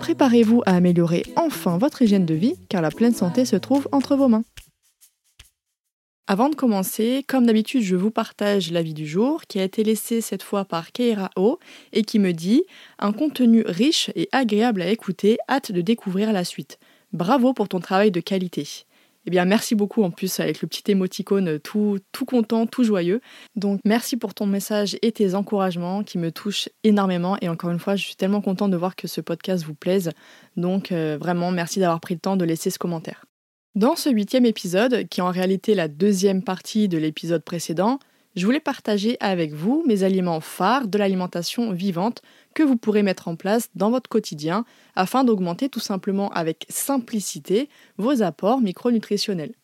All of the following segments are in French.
Préparez-vous à améliorer enfin votre hygiène de vie car la pleine santé se trouve entre vos mains. Avant de commencer, comme d'habitude, je vous partage l'avis du jour qui a été laissé cette fois par Keira O et qui me dit un contenu riche et agréable à écouter, hâte de découvrir la suite. Bravo pour ton travail de qualité. Eh bien, merci beaucoup en plus avec le petit émoticône tout, tout content, tout joyeux. Donc, merci pour ton message et tes encouragements qui me touchent énormément. Et encore une fois, je suis tellement contente de voir que ce podcast vous plaise. Donc, euh, vraiment, merci d'avoir pris le temps de laisser ce commentaire. Dans ce huitième épisode, qui est en réalité la deuxième partie de l'épisode précédent, je voulais partager avec vous mes aliments phares de l'alimentation vivante que vous pourrez mettre en place dans votre quotidien afin d'augmenter tout simplement avec simplicité vos apports micronutritionnels.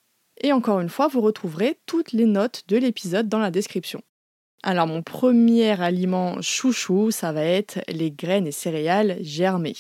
Et encore une fois, vous retrouverez toutes les notes de l'épisode dans la description. Alors mon premier aliment chouchou, ça va être les graines et céréales germées.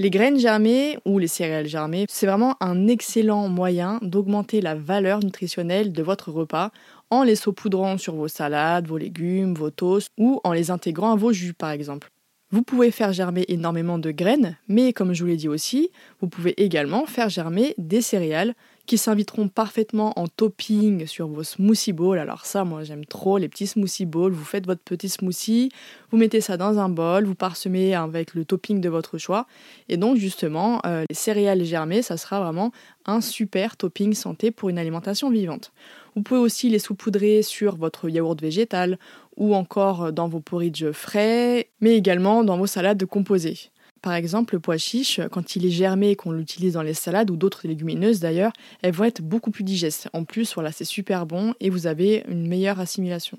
Les graines germées ou les céréales germées, c'est vraiment un excellent moyen d'augmenter la valeur nutritionnelle de votre repas en les saupoudrant sur vos salades, vos légumes, vos toasts ou en les intégrant à vos jus par exemple. Vous pouvez faire germer énormément de graines, mais comme je vous l'ai dit aussi, vous pouvez également faire germer des céréales qui s'inviteront parfaitement en topping sur vos smoothie bowls. Alors ça, moi j'aime trop les petits smoothie bowls. Vous faites votre petit smoothie, vous mettez ça dans un bol, vous parsemez avec le topping de votre choix. Et donc justement, euh, les céréales germées, ça sera vraiment un super topping santé pour une alimentation vivante. Vous pouvez aussi les saupoudrer sur votre yaourt végétal ou encore dans vos porridge frais, mais également dans vos salades composées. Par exemple, le pois chiche, quand il est germé et qu'on l'utilise dans les salades ou d'autres légumineuses d'ailleurs, elles vont être beaucoup plus digestes. En plus, voilà, c'est super bon et vous avez une meilleure assimilation.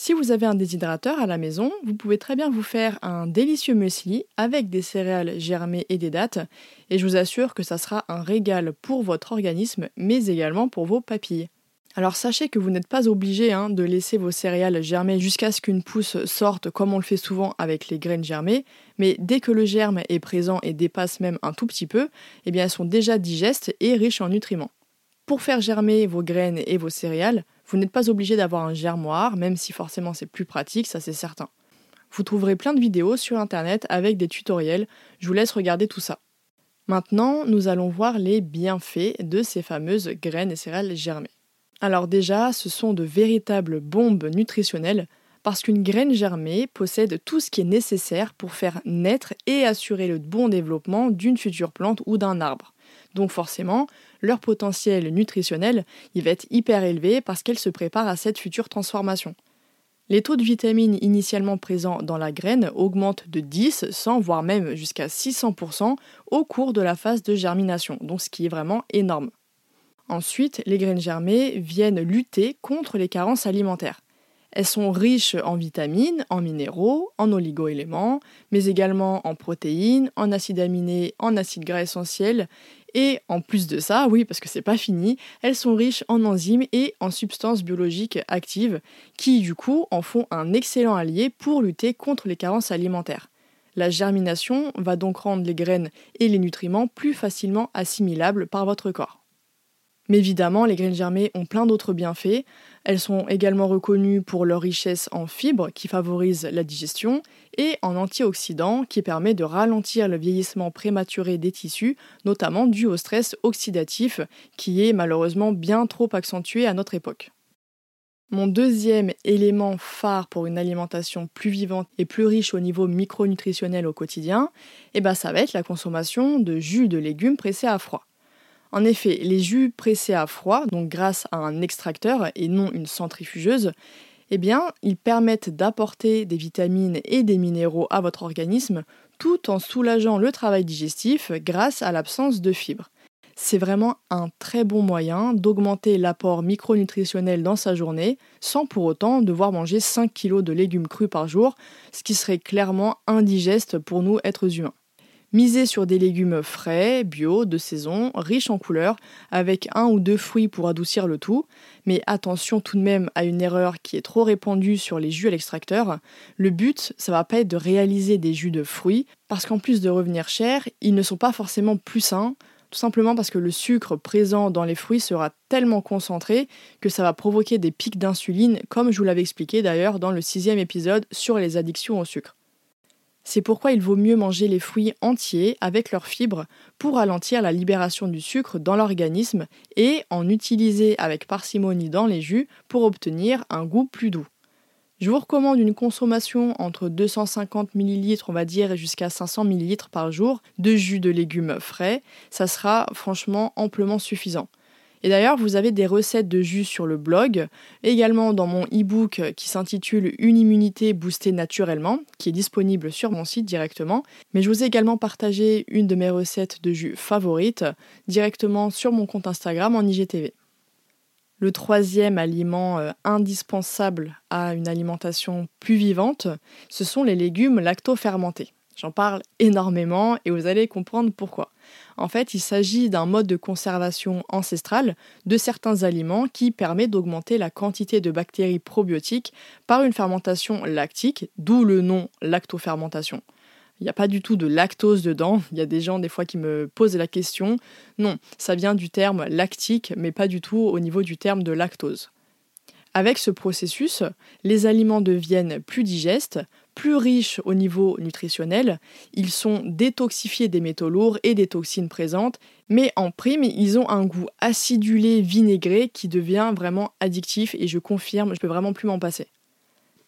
Si vous avez un déshydrateur à la maison, vous pouvez très bien vous faire un délicieux muesli avec des céréales germées et des dattes, et je vous assure que ça sera un régal pour votre organisme, mais également pour vos papilles. Alors sachez que vous n'êtes pas obligé hein, de laisser vos céréales germer jusqu'à ce qu'une pousse sorte comme on le fait souvent avec les graines germées, mais dès que le germe est présent et dépasse même un tout petit peu, eh bien elles sont déjà digestes et riches en nutriments. Pour faire germer vos graines et vos céréales, vous n'êtes pas obligé d'avoir un germoir, même si forcément c'est plus pratique, ça c'est certain. Vous trouverez plein de vidéos sur internet avec des tutoriels, je vous laisse regarder tout ça. Maintenant, nous allons voir les bienfaits de ces fameuses graines et céréales germées. Alors déjà, ce sont de véritables bombes nutritionnelles parce qu'une graine germée possède tout ce qui est nécessaire pour faire naître et assurer le bon développement d'une future plante ou d'un arbre. Donc forcément, leur potentiel nutritionnel, il va être hyper élevé parce qu'elle se prépare à cette future transformation. Les taux de vitamines initialement présents dans la graine augmentent de 10, 100, voire même jusqu'à 600% au cours de la phase de germination, donc ce qui est vraiment énorme. Ensuite, les graines germées viennent lutter contre les carences alimentaires. Elles sont riches en vitamines, en minéraux, en oligoéléments, mais également en protéines, en acides aminés, en acides gras essentiels. Et en plus de ça, oui, parce que c'est pas fini, elles sont riches en enzymes et en substances biologiques actives qui, du coup, en font un excellent allié pour lutter contre les carences alimentaires. La germination va donc rendre les graines et les nutriments plus facilement assimilables par votre corps. Mais évidemment, les graines germées ont plein d'autres bienfaits. Elles sont également reconnues pour leur richesse en fibres qui favorisent la digestion et en antioxydants qui permet de ralentir le vieillissement prématuré des tissus, notamment dû au stress oxydatif qui est malheureusement bien trop accentué à notre époque. Mon deuxième élément phare pour une alimentation plus vivante et plus riche au niveau micronutritionnel au quotidien, eh ben ça va être la consommation de jus de légumes pressés à froid. En effet, les jus pressés à froid, donc grâce à un extracteur et non une centrifugeuse, eh bien, ils permettent d'apporter des vitamines et des minéraux à votre organisme tout en soulageant le travail digestif grâce à l'absence de fibres. C'est vraiment un très bon moyen d'augmenter l'apport micronutritionnel dans sa journée sans pour autant devoir manger 5 kg de légumes crus par jour, ce qui serait clairement indigeste pour nous êtres humains. Misez sur des légumes frais, bio, de saison, riches en couleurs, avec un ou deux fruits pour adoucir le tout. Mais attention tout de même à une erreur qui est trop répandue sur les jus à l'extracteur. Le but, ça va pas être de réaliser des jus de fruits, parce qu'en plus de revenir cher, ils ne sont pas forcément plus sains, tout simplement parce que le sucre présent dans les fruits sera tellement concentré que ça va provoquer des pics d'insuline, comme je vous l'avais expliqué d'ailleurs dans le sixième épisode sur les addictions au sucre. C'est pourquoi il vaut mieux manger les fruits entiers avec leurs fibres pour ralentir la libération du sucre dans l'organisme et en utiliser avec parcimonie dans les jus pour obtenir un goût plus doux. Je vous recommande une consommation entre 250 ml, on va dire, et jusqu'à 500 ml par jour de jus de légumes frais. Ça sera franchement amplement suffisant. Et d'ailleurs, vous avez des recettes de jus sur le blog, également dans mon e-book qui s'intitule Une immunité boostée naturellement, qui est disponible sur mon site directement. Mais je vous ai également partagé une de mes recettes de jus favorites directement sur mon compte Instagram en IGTV. Le troisième aliment euh, indispensable à une alimentation plus vivante, ce sont les légumes lacto-fermentés. J'en parle énormément et vous allez comprendre pourquoi. En fait, il s'agit d'un mode de conservation ancestral de certains aliments qui permet d'augmenter la quantité de bactéries probiotiques par une fermentation lactique, d'où le nom lactofermentation. Il n'y a pas du tout de lactose dedans. Il y a des gens des fois qui me posent la question. Non, ça vient du terme lactique, mais pas du tout au niveau du terme de lactose. Avec ce processus, les aliments deviennent plus digestes, plus riches au niveau nutritionnel, ils sont détoxifiés des métaux lourds et des toxines présentes, mais en prime, ils ont un goût acidulé, vinaigré qui devient vraiment addictif et je confirme, je peux vraiment plus m'en passer.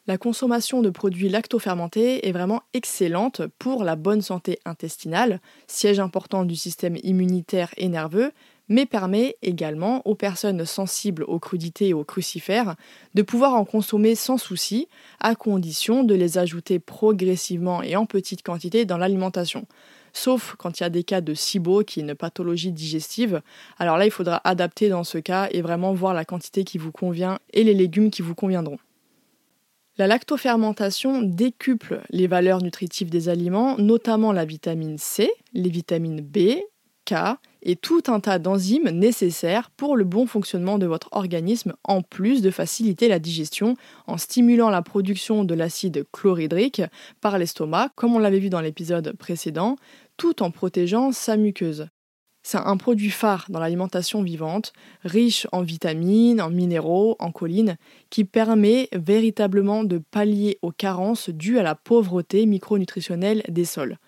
La consommation de produits lactofermentés est vraiment excellente pour la bonne santé intestinale, siège important du système immunitaire et nerveux, mais permet également aux personnes sensibles aux crudités et aux crucifères de pouvoir en consommer sans souci, à condition de les ajouter progressivement et en petite quantité dans l'alimentation. Sauf quand il y a des cas de SIBO, qui est une pathologie digestive. Alors là, il faudra adapter dans ce cas et vraiment voir la quantité qui vous convient et les légumes qui vous conviendront. La lactofermentation décuple les valeurs nutritives des aliments, notamment la vitamine C, les vitamines B, Et tout un tas d'enzymes nécessaires pour le bon fonctionnement de votre organisme, en plus de faciliter la digestion en stimulant la production de l'acide chlorhydrique par l'estomac, comme on l'avait vu dans l'épisode précédent, tout en protégeant sa muqueuse. C'est un produit phare dans l'alimentation vivante, riche en vitamines, en minéraux, en collines, qui permet véritablement de pallier aux carences dues à la pauvreté micronutritionnelle des sols.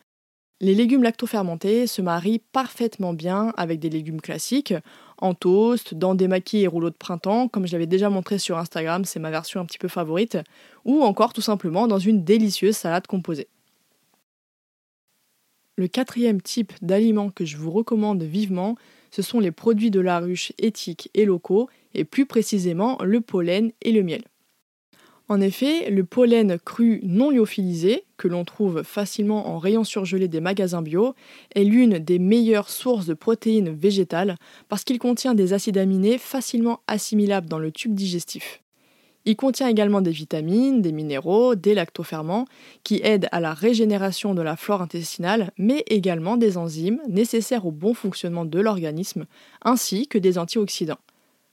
Les légumes lactofermentés se marient parfaitement bien avec des légumes classiques, en toast, dans des maquis et rouleaux de printemps, comme je l'avais déjà montré sur Instagram, c'est ma version un petit peu favorite, ou encore tout simplement dans une délicieuse salade composée. Le quatrième type d'aliments que je vous recommande vivement, ce sont les produits de la ruche éthiques et locaux, et plus précisément le pollen et le miel. En effet, le pollen cru non lyophilisé, que l'on trouve facilement en rayon surgelé des magasins bio, est l'une des meilleures sources de protéines végétales parce qu'il contient des acides aminés facilement assimilables dans le tube digestif. Il contient également des vitamines, des minéraux, des lactoferments qui aident à la régénération de la flore intestinale, mais également des enzymes nécessaires au bon fonctionnement de l'organisme, ainsi que des antioxydants.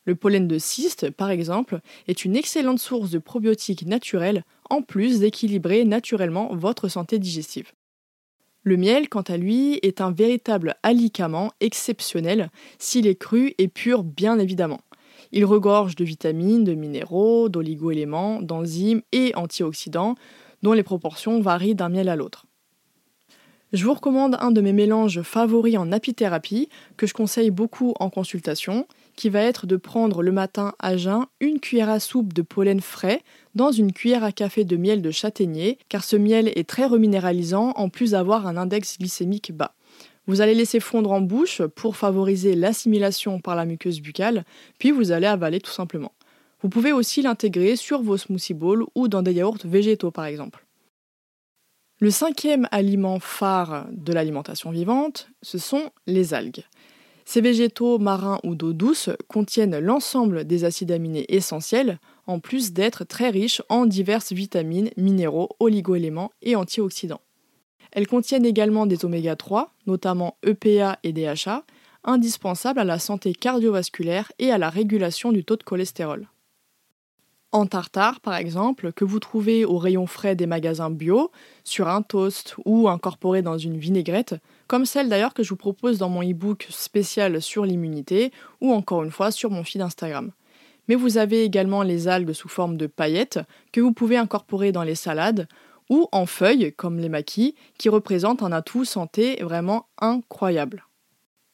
Le pollen de cyste, par exemple, est une excellente source de probiotiques naturels, en plus d'équilibrer naturellement votre santé digestive. Le miel, quant à lui, est un véritable alicament exceptionnel s'il est cru et pur, bien évidemment. Il regorge de vitamines, de minéraux, d'oligo-éléments, d'enzymes et antioxydants, dont les proportions varient d'un miel à l'autre. Je vous recommande un de mes mélanges favoris en apithérapie que je conseille beaucoup en consultation, qui va être de prendre le matin à jeun une cuillère à soupe de pollen frais dans une cuillère à café de miel de châtaignier, car ce miel est très reminéralisant en plus d'avoir un index glycémique bas. Vous allez laisser fondre en bouche pour favoriser l'assimilation par la muqueuse buccale, puis vous allez avaler tout simplement. Vous pouvez aussi l'intégrer sur vos smoothie bowls ou dans des yaourts végétaux par exemple. Le cinquième aliment phare de l'alimentation vivante, ce sont les algues. Ces végétaux marins ou d'eau douce contiennent l'ensemble des acides aminés essentiels, en plus d'être très riches en diverses vitamines, minéraux, oligoéléments et antioxydants. Elles contiennent également des oméga 3, notamment EPA et DHA, indispensables à la santé cardiovasculaire et à la régulation du taux de cholestérol. En tartare, par exemple, que vous trouvez au rayon frais des magasins bio, sur un toast ou incorporé dans une vinaigrette, comme celle d'ailleurs que je vous propose dans mon e-book spécial sur l'immunité ou encore une fois sur mon feed Instagram. Mais vous avez également les algues sous forme de paillettes que vous pouvez incorporer dans les salades ou en feuilles comme les maquis qui représentent un atout santé vraiment incroyable.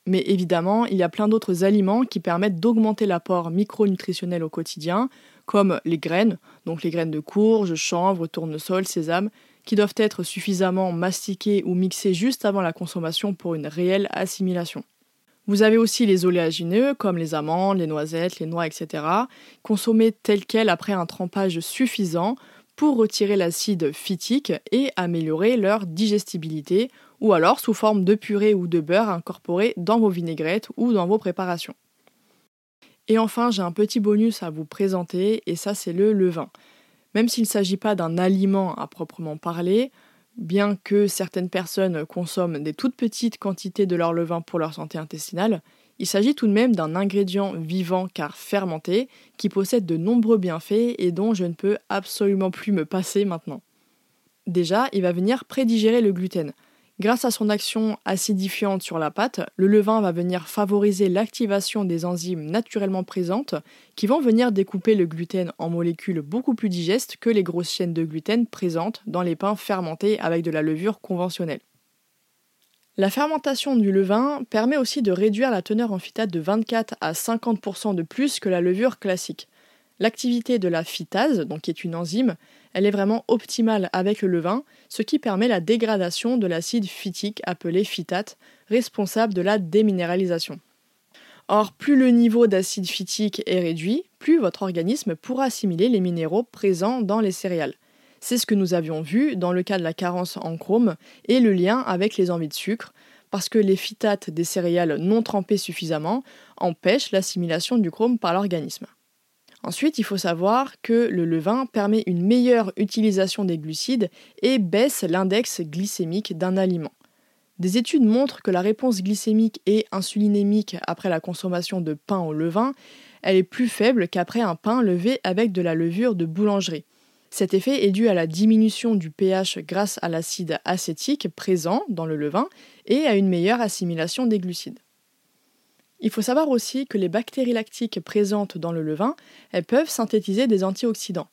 Mais évidemment, il y a plein d'autres aliments qui permettent d'augmenter l'apport micronutritionnel au quotidien, comme les graines, donc les graines de courge, chanvre, tournesol, sésame, qui doivent être suffisamment mastiquées ou mixées juste avant la consommation pour une réelle assimilation. Vous avez aussi les oléagineux, comme les amandes, les noisettes, les noix, etc., consommés tels quels après un trempage suffisant pour retirer l'acide phytique et améliorer leur digestibilité, ou alors sous forme de purée ou de beurre incorporé dans vos vinaigrettes ou dans vos préparations. Et enfin, j'ai un petit bonus à vous présenter, et ça c'est le levain. Même s'il ne s'agit pas d'un aliment à proprement parler, bien que certaines personnes consomment des toutes petites quantités de leur levain pour leur santé intestinale, il s'agit tout de même d'un ingrédient vivant car fermenté qui possède de nombreux bienfaits et dont je ne peux absolument plus me passer maintenant. Déjà, il va venir prédigérer le gluten. Grâce à son action acidifiante sur la pâte, le levain va venir favoriser l'activation des enzymes naturellement présentes qui vont venir découper le gluten en molécules beaucoup plus digestes que les grosses chaînes de gluten présentes dans les pains fermentés avec de la levure conventionnelle. La fermentation du levain permet aussi de réduire la teneur en phytate de 24 à 50% de plus que la levure classique. L'activité de la phytase, donc qui est une enzyme, elle est vraiment optimale avec le levain, ce qui permet la dégradation de l'acide phytique appelé phytate, responsable de la déminéralisation. Or, plus le niveau d'acide phytique est réduit, plus votre organisme pourra assimiler les minéraux présents dans les céréales. C'est ce que nous avions vu dans le cas de la carence en chrome et le lien avec les envies de sucre, parce que les phytates des céréales non trempées suffisamment empêchent l'assimilation du chrome par l'organisme. Ensuite, il faut savoir que le levain permet une meilleure utilisation des glucides et baisse l'index glycémique d'un aliment. Des études montrent que la réponse glycémique et insulinémique après la consommation de pain au levain, elle est plus faible qu'après un pain levé avec de la levure de boulangerie. Cet effet est dû à la diminution du pH grâce à l'acide acétique présent dans le levain et à une meilleure assimilation des glucides. Il faut savoir aussi que les bactéries lactiques présentes dans le levain, elles peuvent synthétiser des antioxydants.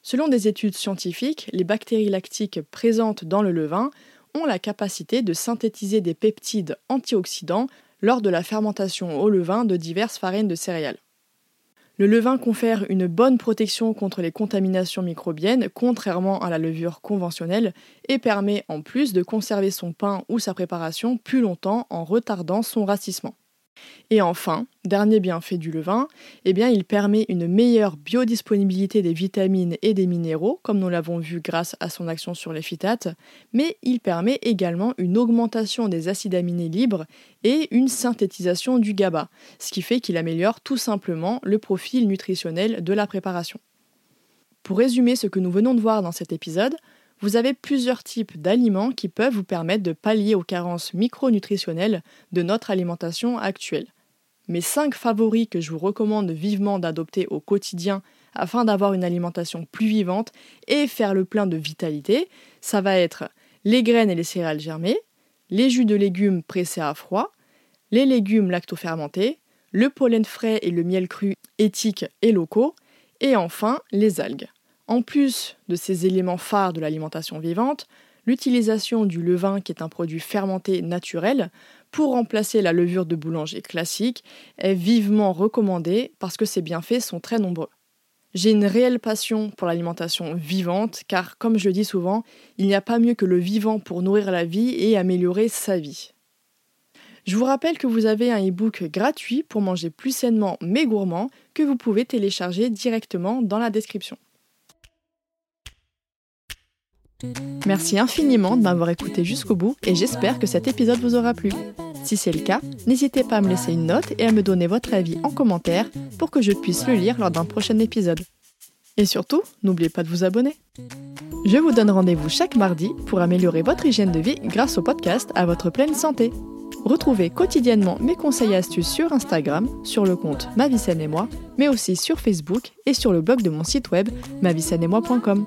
Selon des études scientifiques, les bactéries lactiques présentes dans le levain ont la capacité de synthétiser des peptides antioxydants lors de la fermentation au levain de diverses farines de céréales. Le levain confère une bonne protection contre les contaminations microbiennes, contrairement à la levure conventionnelle, et permet en plus de conserver son pain ou sa préparation plus longtemps en retardant son racissement. Et enfin, dernier bienfait du levain, eh bien, il permet une meilleure biodisponibilité des vitamines et des minéraux, comme nous l'avons vu grâce à son action sur les phytates, mais il permet également une augmentation des acides aminés libres et une synthétisation du GABA, ce qui fait qu'il améliore tout simplement le profil nutritionnel de la préparation. Pour résumer ce que nous venons de voir dans cet épisode, vous avez plusieurs types d'aliments qui peuvent vous permettre de pallier aux carences micronutritionnelles de notre alimentation actuelle. Mes 5 favoris que je vous recommande vivement d'adopter au quotidien afin d'avoir une alimentation plus vivante et faire le plein de vitalité, ça va être les graines et les céréales germées, les jus de légumes pressés à froid, les légumes lactofermentés, le pollen frais et le miel cru éthiques et locaux, et enfin les algues. En plus de ces éléments phares de l'alimentation vivante, l'utilisation du levain, qui est un produit fermenté naturel, pour remplacer la levure de boulanger classique, est vivement recommandée parce que ses bienfaits sont très nombreux. J'ai une réelle passion pour l'alimentation vivante, car comme je dis souvent, il n'y a pas mieux que le vivant pour nourrir la vie et améliorer sa vie. Je vous rappelle que vous avez un e-book gratuit pour manger plus sainement mais gourmand que vous pouvez télécharger directement dans la description. Merci infiniment de m'avoir écouté jusqu'au bout et j'espère que cet épisode vous aura plu. Si c'est le cas, n'hésitez pas à me laisser une note et à me donner votre avis en commentaire pour que je puisse le lire lors d'un prochain épisode. Et surtout, n'oubliez pas de vous abonner. Je vous donne rendez-vous chaque mardi pour améliorer votre hygiène de vie grâce au podcast à votre pleine santé. Retrouvez quotidiennement mes conseils et astuces sur Instagram, sur le compte Ma et moi, mais aussi sur Facebook et sur le blog de mon site web moi.com.